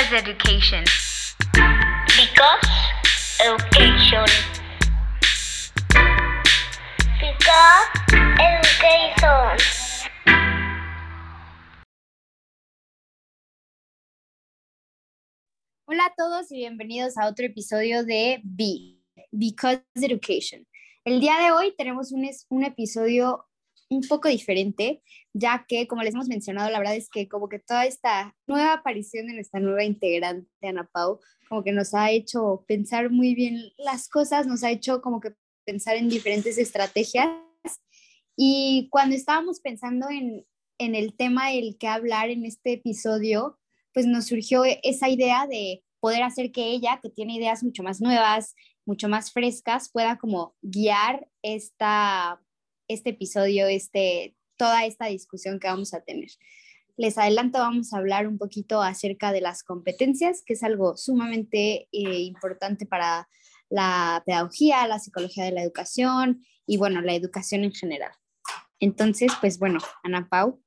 Because education. Because education. Because education. Hola a todos y bienvenidos a otro episodio de Be, Because Education. El día de hoy tenemos un, es- un episodio un poco diferente, ya que, como les hemos mencionado, la verdad es que como que toda esta nueva aparición de nuestra nueva integrante, Ana Pau, como que nos ha hecho pensar muy bien las cosas, nos ha hecho como que pensar en diferentes estrategias. Y cuando estábamos pensando en, en el tema del que hablar en este episodio, pues nos surgió esa idea de poder hacer que ella, que tiene ideas mucho más nuevas, mucho más frescas, pueda como guiar esta, este episodio, este, toda esta discusión que vamos a tener. Les adelanto, vamos a hablar un poquito acerca de las competencias, que es algo sumamente eh, importante para la pedagogía, la psicología de la educación y bueno, la educación en general. Entonces, pues bueno, Ana Pau,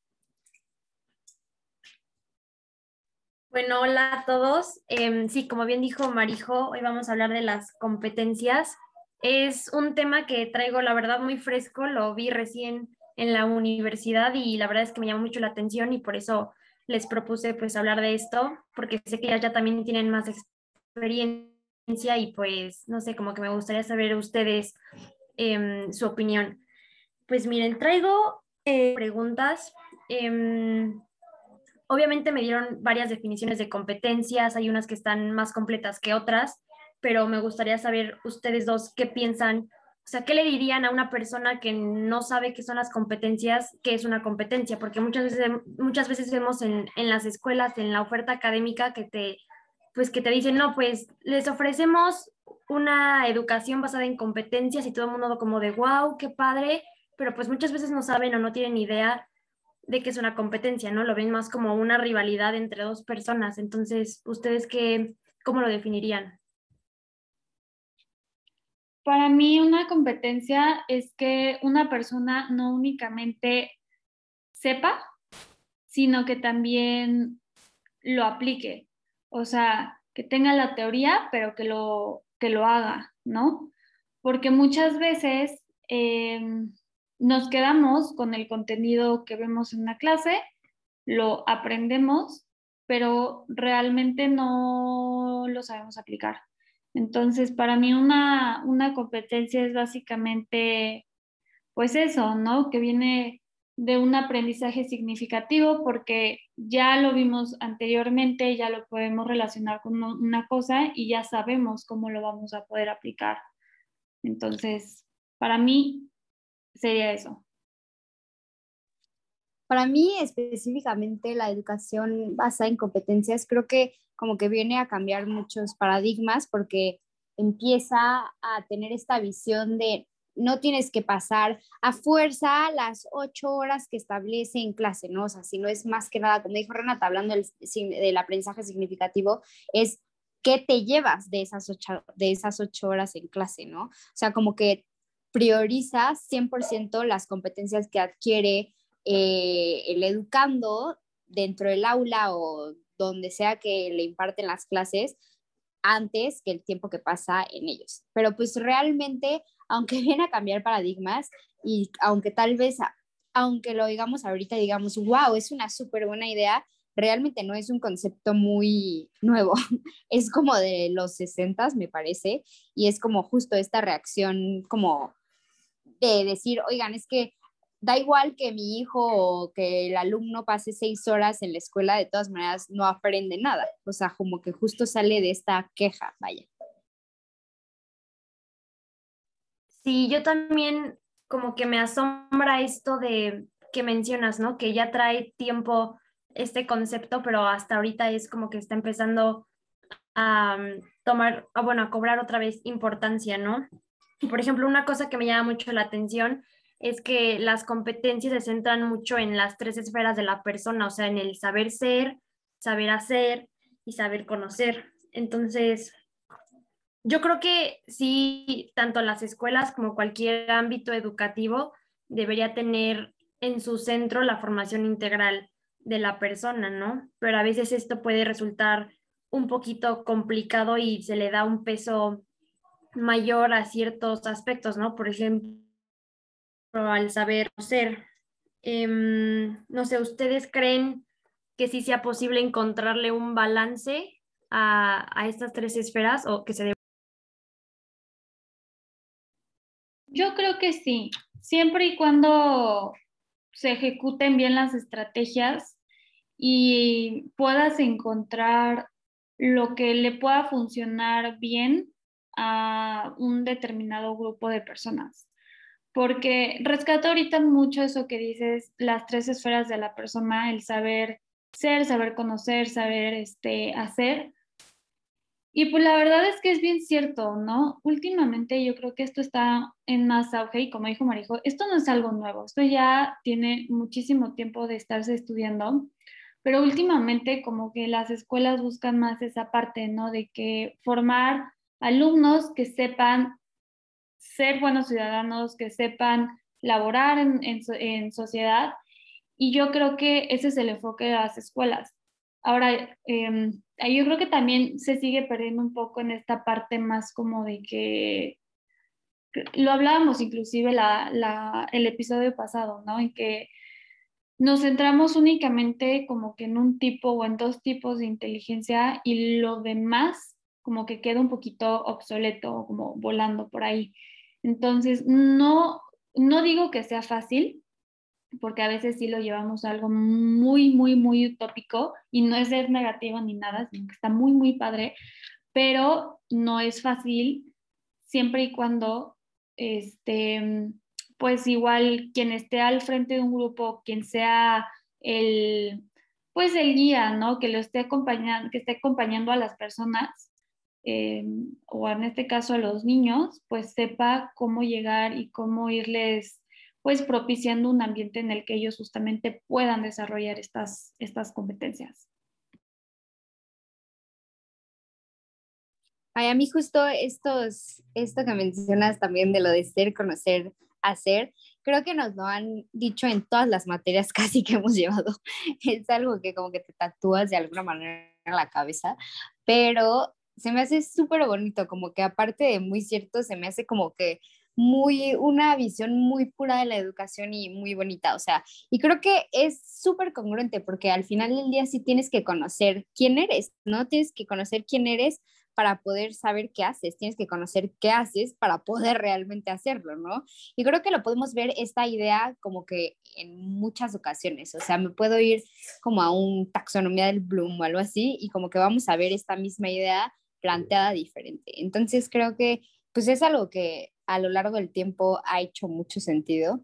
Bueno, hola a todos. Em, sí, como bien dijo Marijo, hoy vamos a hablar de las competencias. Es un tema que traigo, la verdad, muy fresco. Lo vi recién en la universidad y la verdad es que me llamó mucho la atención y por eso les propuse pues hablar de esto, porque sé que ya, ya también tienen más experiencia y pues no sé, como que me gustaría saber ustedes em, su opinión. Pues miren, traigo eh, preguntas. em, Obviamente me dieron varias definiciones de competencias, hay unas que están más completas que otras, pero me gustaría saber ustedes dos qué piensan, o sea, qué le dirían a una persona que no sabe qué son las competencias, qué es una competencia, porque muchas veces, muchas veces vemos en, en las escuelas, en la oferta académica, que te, pues que te dicen, no, pues les ofrecemos una educación basada en competencias y todo el mundo como de, wow, qué padre, pero pues muchas veces no saben o no tienen idea de que es una competencia, ¿no? Lo ven más como una rivalidad entre dos personas. Entonces, ¿ustedes qué, cómo lo definirían? Para mí una competencia es que una persona no únicamente sepa, sino que también lo aplique. O sea, que tenga la teoría, pero que lo, que lo haga, ¿no? Porque muchas veces eh, nos quedamos con el contenido que vemos en una clase, lo aprendemos, pero realmente no lo sabemos aplicar. Entonces, para mí una, una competencia es básicamente, pues eso, ¿no? Que viene de un aprendizaje significativo porque ya lo vimos anteriormente, ya lo podemos relacionar con una cosa y ya sabemos cómo lo vamos a poder aplicar. Entonces, para mí sería eso. Para mí específicamente la educación basada en competencias creo que como que viene a cambiar muchos paradigmas porque empieza a tener esta visión de no tienes que pasar a fuerza las ocho horas que establece en clase, ¿no? O sea, si no es más que nada, como dijo Renata, hablando del, del aprendizaje significativo, es qué te llevas de esas, ocho, de esas ocho horas en clase, ¿no? O sea, como que prioriza 100% las competencias que adquiere eh, el educando dentro del aula o donde sea que le imparten las clases antes que el tiempo que pasa en ellos. Pero pues realmente, aunque viene a cambiar paradigmas y aunque tal vez, aunque lo digamos ahorita, digamos, wow, es una súper buena idea, realmente no es un concepto muy nuevo, es como de los 60, me parece, y es como justo esta reacción como de decir, oigan, es que da igual que mi hijo o que el alumno pase seis horas en la escuela, de todas maneras no aprende nada. O sea, como que justo sale de esta queja, vaya. Sí, yo también como que me asombra esto de que mencionas, ¿no? Que ya trae tiempo este concepto, pero hasta ahorita es como que está empezando a tomar, a, bueno, a cobrar otra vez importancia, ¿no? Por ejemplo, una cosa que me llama mucho la atención es que las competencias se centran mucho en las tres esferas de la persona, o sea, en el saber ser, saber hacer y saber conocer. Entonces, yo creo que sí, tanto las escuelas como cualquier ámbito educativo debería tener en su centro la formación integral de la persona, ¿no? Pero a veces esto puede resultar un poquito complicado y se le da un peso mayor a ciertos aspectos, ¿no? Por ejemplo, al saber ser. Em, no sé, ¿ustedes creen que sí sea posible encontrarle un balance a, a estas tres esferas o que se debe? Yo creo que sí, siempre y cuando se ejecuten bien las estrategias y puedas encontrar lo que le pueda funcionar bien a un determinado grupo de personas. Porque rescato ahorita mucho eso que dices, las tres esferas de la persona, el saber ser, saber conocer, saber este, hacer. Y pues la verdad es que es bien cierto, ¿no? Últimamente yo creo que esto está en más auge y como dijo Marijo, esto no es algo nuevo, esto ya tiene muchísimo tiempo de estarse estudiando, pero últimamente como que las escuelas buscan más esa parte, ¿no? De que formar alumnos que sepan ser buenos ciudadanos, que sepan laborar en, en, sociedad. Y yo creo que ese es el enfoque de las escuelas. Ahora, eh, yo creo que también se sigue perdiendo un poco en esta parte más como de que, lo hablábamos inclusive la, la, el episodio pasado, ¿no? En que nos centramos únicamente como que en un tipo o en dos tipos de inteligencia y lo demás como que queda un poquito obsoleto, como volando por ahí. Entonces, no, no digo que sea fácil, porque a veces sí lo llevamos a algo muy, muy, muy utópico y no es ser negativo ni nada, sino que está muy, muy padre, pero no es fácil siempre y cuando, este, pues igual quien esté al frente de un grupo, quien sea el, pues el guía, ¿no? Que lo esté acompañando, que esté acompañando a las personas, eh, o en este caso a los niños, pues sepa cómo llegar y cómo irles pues propiciando un ambiente en el que ellos justamente puedan desarrollar estas, estas competencias. Ay, a mí justo estos, esto que mencionas también de lo de ser, conocer, hacer, creo que nos lo han dicho en todas las materias casi que hemos llevado. Es algo que como que te tatúas de alguna manera en la cabeza, pero se me hace súper bonito, como que aparte de muy cierto, se me hace como que muy, una visión muy pura de la educación y muy bonita, o sea, y creo que es súper congruente porque al final del día sí tienes que conocer quién eres, ¿no? Tienes que conocer quién eres para poder saber qué haces, tienes que conocer qué haces para poder realmente hacerlo, ¿no? Y creo que lo podemos ver esta idea como que en muchas ocasiones, o sea, me puedo ir como a un taxonomía del Bloom o algo así y como que vamos a ver esta misma idea planteada diferente. Entonces creo que pues es algo que a lo largo del tiempo ha hecho mucho sentido.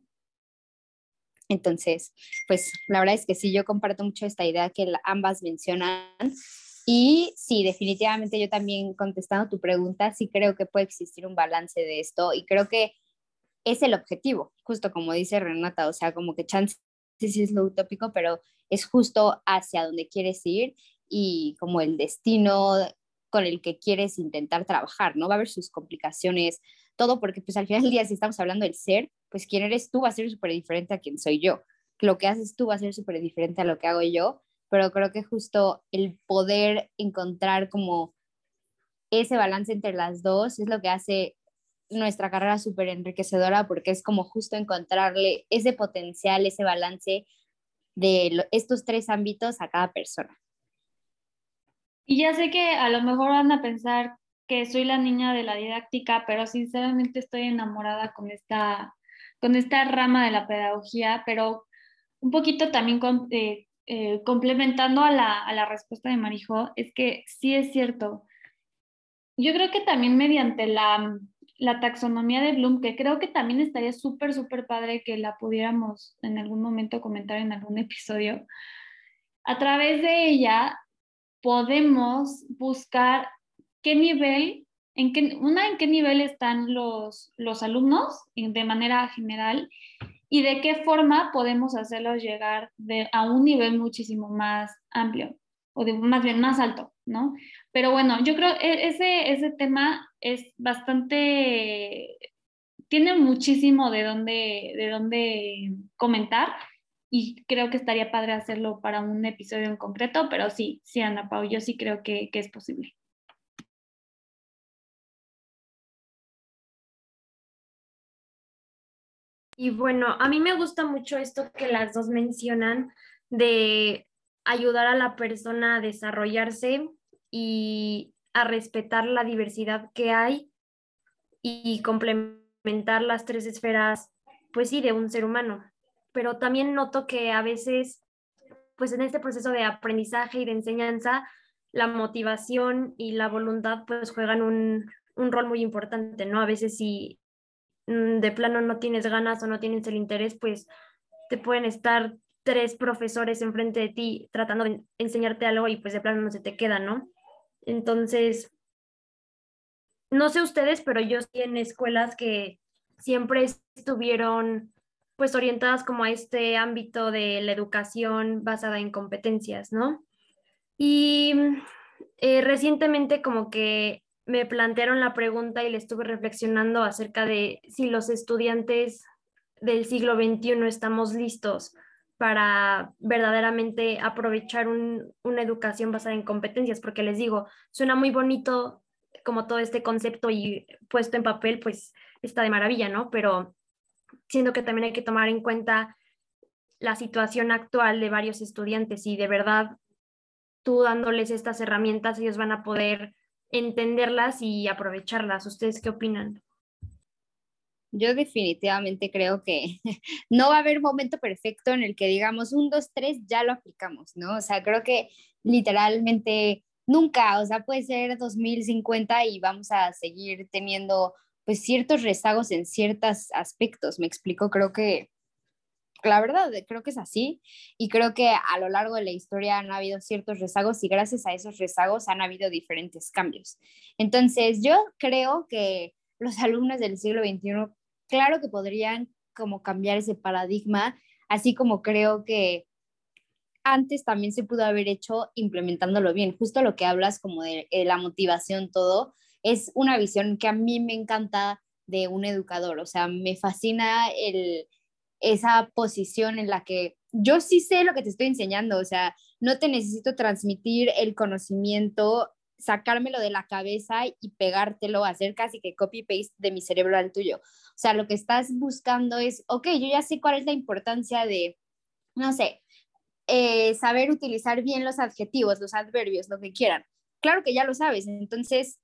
Entonces, pues la verdad es que sí, yo comparto mucho esta idea que ambas mencionan. Y sí, definitivamente yo también contestando tu pregunta, sí creo que puede existir un balance de esto y creo que es el objetivo, justo como dice Renata, o sea, como que chance sí es lo utópico, pero es justo hacia donde quieres ir y como el destino con el que quieres intentar trabajar, ¿no? Va a haber sus complicaciones, todo porque pues al final del día si estamos hablando del ser, pues quién eres tú va a ser súper diferente a quién soy yo. Lo que haces tú va a ser súper diferente a lo que hago yo, pero creo que justo el poder encontrar como ese balance entre las dos es lo que hace nuestra carrera súper enriquecedora porque es como justo encontrarle ese potencial, ese balance de estos tres ámbitos a cada persona. Y ya sé que a lo mejor van a pensar que soy la niña de la didáctica, pero sinceramente estoy enamorada con esta, con esta rama de la pedagogía, pero un poquito también eh, eh, complementando a la, a la respuesta de Marijo, es que sí es cierto. Yo creo que también mediante la, la taxonomía de Bloom, que creo que también estaría súper, súper padre que la pudiéramos en algún momento comentar en algún episodio, a través de ella podemos buscar qué nivel, en qué, una, en qué nivel están los, los alumnos de manera general y de qué forma podemos hacerlos llegar de, a un nivel muchísimo más amplio o de, más bien más alto, ¿no? Pero bueno, yo creo que ese, ese tema es bastante, tiene muchísimo de dónde, de dónde comentar y creo que estaría padre hacerlo para un episodio en concreto, pero sí, sí, Ana Pau, yo sí creo que, que es posible. Y bueno, a mí me gusta mucho esto que las dos mencionan de ayudar a la persona a desarrollarse y a respetar la diversidad que hay y complementar las tres esferas, pues sí, de un ser humano. Pero también noto que a veces, pues en este proceso de aprendizaje y de enseñanza, la motivación y la voluntad pues juegan un, un rol muy importante, ¿no? A veces si mm, de plano no tienes ganas o no tienes el interés, pues te pueden estar tres profesores enfrente de ti tratando de enseñarte algo y pues de plano no se te queda, ¿no? Entonces, no sé ustedes, pero yo estoy en escuelas que siempre estuvieron pues orientadas como a este ámbito de la educación basada en competencias, ¿no? Y eh, recientemente como que me plantearon la pregunta y le estuve reflexionando acerca de si los estudiantes del siglo XXI estamos listos para verdaderamente aprovechar una educación basada en competencias, porque les digo, suena muy bonito como todo este concepto y puesto en papel, pues está de maravilla, ¿no? Pero siento que también hay que tomar en cuenta la situación actual de varios estudiantes y de verdad tú dándoles estas herramientas, ellos van a poder entenderlas y aprovecharlas. ¿Ustedes qué opinan? Yo definitivamente creo que no va a haber momento perfecto en el que digamos un, dos, tres, ya lo aplicamos, ¿no? O sea, creo que literalmente nunca, o sea, puede ser 2050 y vamos a seguir teniendo pues ciertos rezagos en ciertos aspectos, me explico, creo que la verdad, creo que es así y creo que a lo largo de la historia han habido ciertos rezagos y gracias a esos rezagos han habido diferentes cambios. Entonces, yo creo que los alumnos del siglo XXI claro que podrían como cambiar ese paradigma, así como creo que antes también se pudo haber hecho implementándolo bien. Justo lo que hablas como de, la motivación, todo, es una visión que a mí me encanta de un educador, o sea, me fascina el, esa posición en la que yo sí sé lo que te estoy enseñando, o sea, no te necesito transmitir el conocimiento sacármelo de la cabeza y pegártelo, hacer casi que copy-paste de mi cerebro al tuyo. O sea, lo que estás buscando es, ok, yo ya sé cuál es la importancia de, no sé, eh, saber utilizar bien los adjetivos, los adverbios, lo que quieran. Claro que ya lo sabes, entonces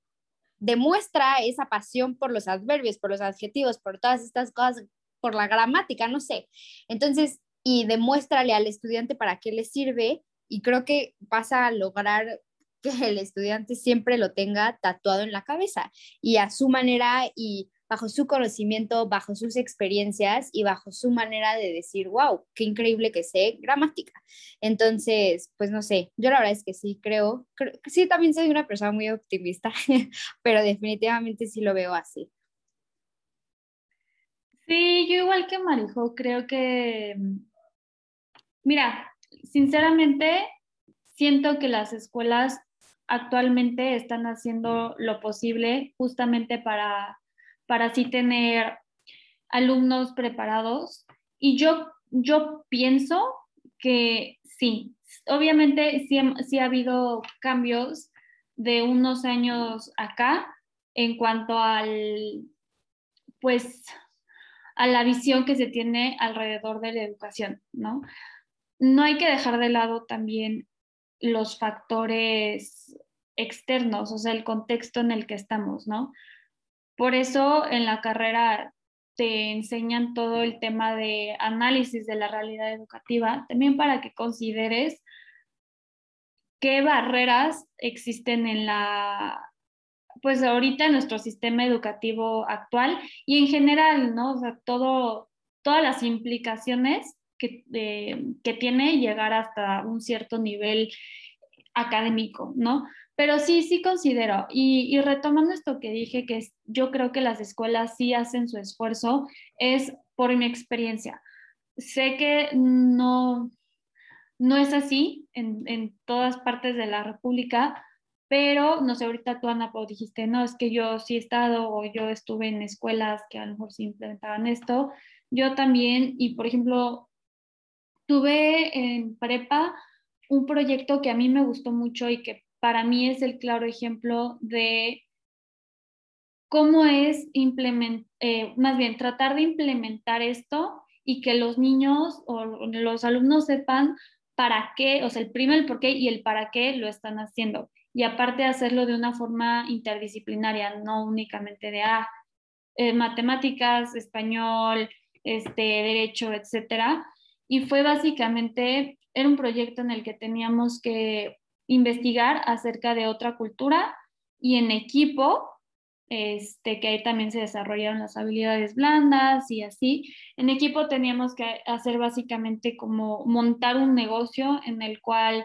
demuestra esa pasión por los adverbios, por los adjetivos, por todas estas cosas, por la gramática, no sé. Entonces, y demuéstrale al estudiante para qué le sirve y creo que vas a lograr que el estudiante siempre lo tenga tatuado en la cabeza y a su manera y bajo su conocimiento, bajo sus experiencias y bajo su manera de decir, wow, qué increíble que sé gramática. Entonces, pues no sé, yo la verdad es que sí creo, sí también soy una persona muy optimista, pero definitivamente sí lo veo así. Sí, yo igual que Marijo, creo que, mira, sinceramente, siento que las escuelas actualmente están haciendo lo posible justamente para, para así tener alumnos preparados. Y yo, yo pienso que sí, obviamente sí, sí ha habido cambios de unos años acá en cuanto al, pues, a la visión que se tiene alrededor de la educación, ¿no? No hay que dejar de lado también los factores externos, o sea, el contexto en el que estamos, ¿no? Por eso en la carrera te enseñan todo el tema de análisis de la realidad educativa, también para que consideres qué barreras existen en la, pues ahorita en nuestro sistema educativo actual y en general, ¿no? O sea, todo, todas las implicaciones que, que tiene llegar hasta un cierto nivel académico, ¿no? Pero sí, sí considero, y, retomando esto que dije, que yo creo que las escuelas sí hacen su esfuerzo, es por mi experiencia. Sé que no, no es así en, todas partes de la República, pero no sé, ahorita tú, Ana, dijiste, no, es que yo sí he estado o yo estuve en escuelas que a lo mejor sí implementaban esto. Yo también, y por ejemplo, tuve en prepa un proyecto que a mí me gustó mucho y que para mí es el claro ejemplo de cómo es implementar, eh, más bien tratar de implementar esto y que los niños o los alumnos sepan para qué, o sea, el primero, el por qué y el para qué lo están haciendo. Y aparte hacerlo de una forma interdisciplinaria, no únicamente de ah, eh, matemáticas, español, este, derecho, etcétera. Y fue básicamente, era un proyecto en el que teníamos que investigar acerca de otra cultura y en equipo este, que ahí también se desarrollaron las habilidades blandas y así. En equipo teníamos que hacer básicamente como montar un negocio en el cual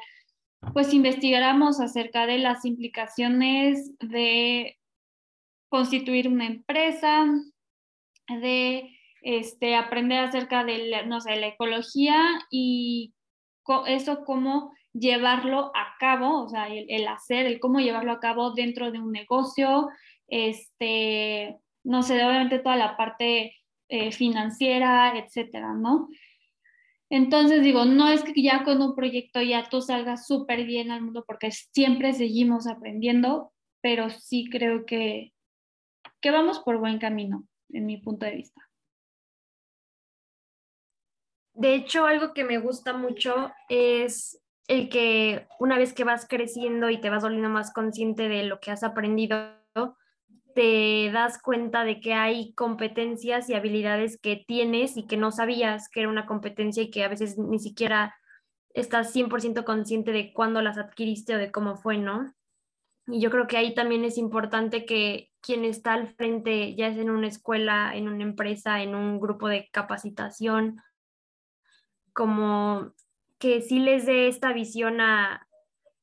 pues investigáramos acerca de las implicaciones de constituir una empresa, de este, aprender acerca de, no sé, la ecología y eso cómo llevarlo a cabo, o sea, el, hacer, el cómo llevarlo a cabo dentro de un negocio, este, no sé, obviamente toda la parte eh, financiera, etcétera, ¿no? Entonces digo, no es que ya con un proyecto ya tú salgas súper bien al mundo porque siempre seguimos aprendiendo, pero sí creo que, que vamos por buen camino, en mi punto de vista. De hecho, algo que me gusta mucho es el que una vez que vas creciendo y te vas volviendo más consciente de lo que has aprendido, te das cuenta de que hay competencias y habilidades que tienes y que no sabías que era una competencia y que a veces ni siquiera estás 100% consciente de cuándo las adquiriste o de cómo fue, ¿no? Y yo creo que ahí también es importante que quien está al frente, ya es en una escuela, en una empresa, en un grupo de capacitación, como que sí les dé esta visión a,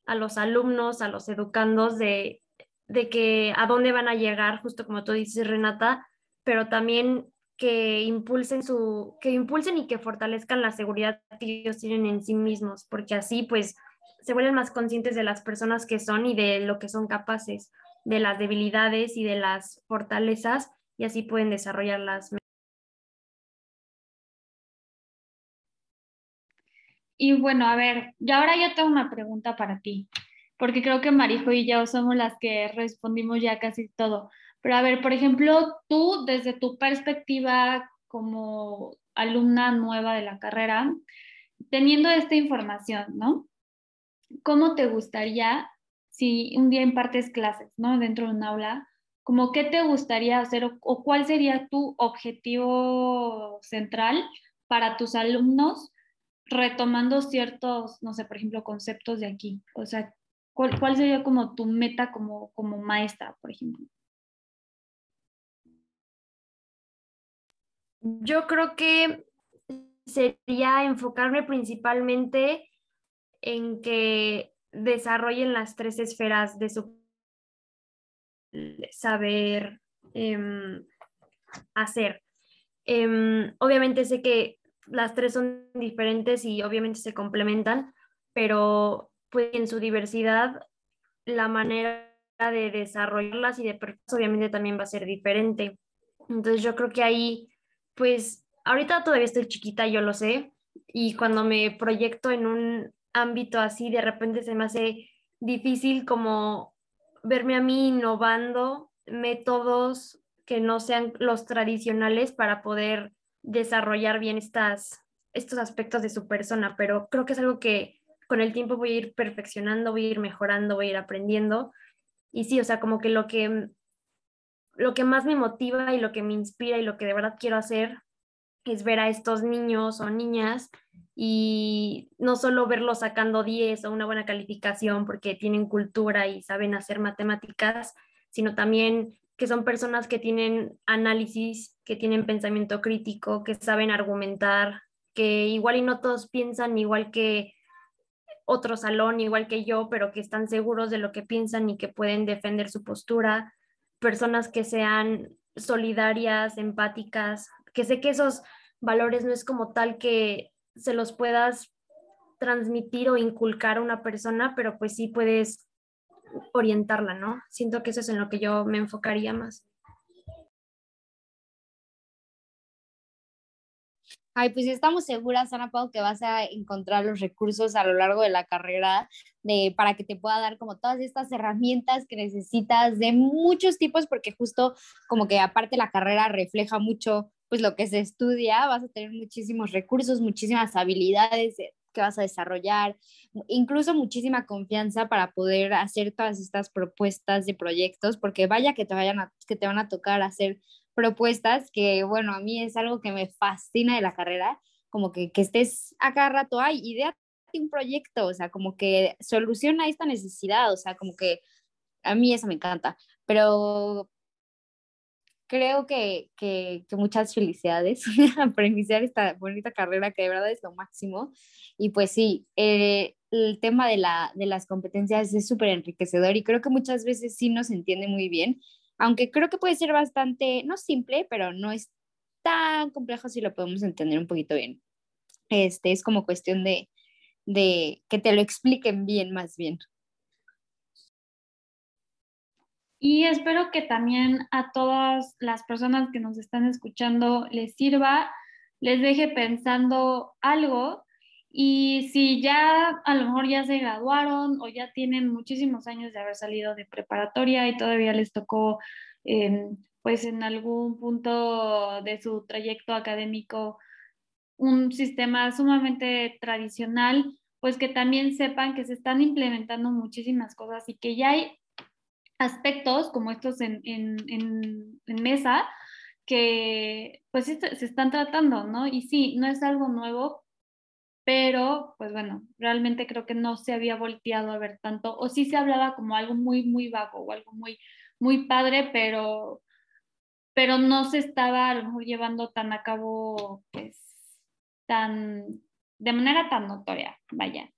a los alumnos, a los educandos de de que a dónde van a llegar, justo como tú dices, Renata, pero también que impulsen su, que impulsen y que fortalezcan la seguridad que ellos tienen en sí mismos, porque así pues se vuelven más conscientes de las personas que son y de lo que son capaces, de las debilidades y de las fortalezas, y así pueden desarrollarlas. Y bueno, a ver, y ahora yo tengo una pregunta para ti porque creo que Marijo y yo somos las que respondimos ya casi todo. Pero a ver, por ejemplo, tú desde tu perspectiva como alumna nueva de la carrera, teniendo esta información, ¿no? ¿Cómo te gustaría, si un día impartes clases, ¿no? Dentro de un aula, como qué te gustaría hacer o cuál sería tu objetivo central para tus alumnos retomando ciertos, no sé, por ejemplo, conceptos de aquí? O sea, ¿Cuál, sería como tu meta como, como maestra, por ejemplo? Yo creo que sería enfocarme principalmente en que desarrollen las tres esferas de su saber em, hacer. Em, obviamente sé que las tres son diferentes y obviamente se complementan, pero pues en su diversidad la manera de desarrollarlas y de obviamente también va a ser diferente. Entonces yo creo que ahí, pues ahorita todavía estoy chiquita, yo lo sé, y cuando me proyecto en un ámbito así, de repente se me hace difícil como verme a mí innovando métodos que no sean los tradicionales para poder desarrollar bien estas, estos aspectos de su persona, pero creo que es algo que con el tiempo voy a ir perfeccionando, voy a ir mejorando, voy a ir aprendiendo. Y sí, o sea, como que lo que, lo que más me motiva y lo que me inspira y lo que de verdad quiero hacer es ver a estos niños o niñas y no solo verlos sacando 10 o una buena calificación porque tienen cultura y saben hacer matemáticas, sino también que son personas que tienen análisis, que tienen pensamiento crítico, que saben argumentar, que igual y no todos piensan igual que otro salón igual que yo, pero que están seguros de lo que piensan y que pueden defender su postura, personas que sean solidarias, empáticas, que sé que esos valores no es como tal que se los puedas transmitir o inculcar a una persona, pero pues sí puedes orientarla, ¿no? Siento que eso es en lo que yo me enfocaría más. Ay, pues estamos seguras, Ana Pau, que vas a encontrar los recursos a lo largo de la carrera de, para que te pueda dar como todas estas herramientas que necesitas de muchos tipos, porque justo como que aparte la carrera refleja mucho pues lo que se estudia, vas a tener muchísimos recursos, muchísimas habilidades que vas a desarrollar, incluso muchísima confianza para poder hacer todas estas propuestas de proyectos, porque vaya que te vayan que te van a tocar hacer propuestas que, bueno, a mí es algo que me fascina de la carrera, como que, que estés a cada rato, ay, idea un proyecto, o sea, como que soluciona esta necesidad, o sea, como que a mí eso me encanta, pero creo que, que, que muchas felicidades por iniciar esta bonita carrera que de verdad es lo máximo. Y pues sí, eh, el tema de, la, de las competencias es súper enriquecedor y creo que muchas veces sí nos entiende muy bien aunque creo que puede ser bastante, no simple, pero no es tan complejo si lo podemos entender un poquito bien. Este es como cuestión de, de que te lo expliquen bien, más bien. Y espero que también a todas las personas que nos están escuchando les sirva, les deje pensando algo. Y si ya a lo mejor ya se graduaron o ya tienen muchísimos años de haber salido de preparatoria y todavía les tocó, em, pues en algún punto de su trayecto académico, un sistema sumamente tradicional, pues que también sepan que se están implementando muchísimas cosas y que ya hay aspectos como estos en, en, mesa que pues se están tratando, ¿no? Y sí, no es algo nuevo, pero pues bueno, realmente creo que no se había volteado a ver tanto, o sí se hablaba como algo muy, muy vago o algo muy, muy padre, pero, pero no se estaba a lo mejor llevando tan a cabo, pues, tan, de manera tan notoria, vaya.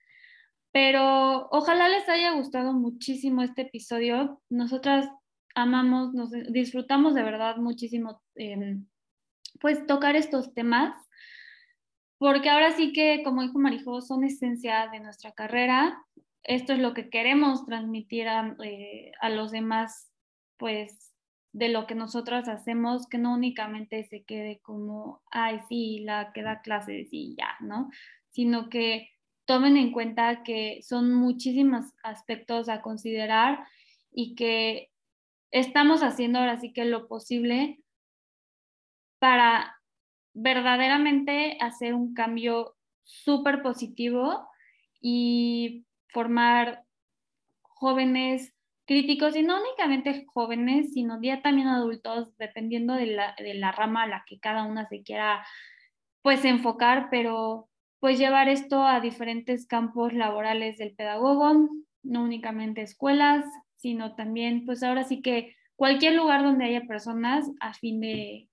Pero ojalá les haya gustado muchísimo este episodio. Nosotras amamos, nos disfrutamos de verdad muchísimo, em, pues, tocar estos temas porque ahora sí que, como dijo Marijo, son esencia de nuestra carrera. Esto es lo que queremos transmitir a, eh, a los demás, pues, de lo que nosotras hacemos, que no únicamente se quede como, ay, sí, la que da clases y ya, ¿no? Sino que tomen en cuenta que son muchísimos aspectos a considerar y que estamos haciendo ahora sí que lo posible para verdaderamente hacer un cambio súper positivo y formar jóvenes críticos y no únicamente jóvenes, sino ya también adultos, dependiendo de la, de la rama a la que cada una se quiera pues enfocar, pero pues llevar esto a diferentes campos laborales del pedagogo, no únicamente escuelas, sino también pues ahora sí que cualquier lugar donde haya personas a fin de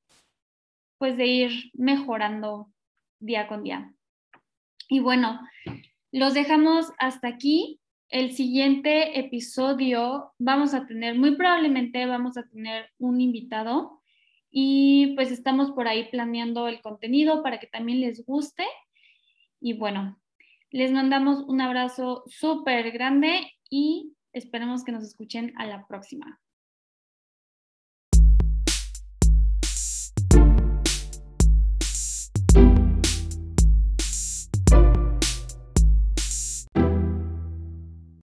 pues de ir mejorando día con día. Y bueno, los dejamos hasta aquí. El siguiente episodio vamos a tener, muy probablemente vamos a tener un invitado y pues estamos por ahí planeando el contenido para que también les guste. Y bueno, les mandamos un abrazo súper grande y esperemos que nos escuchen a la próxima.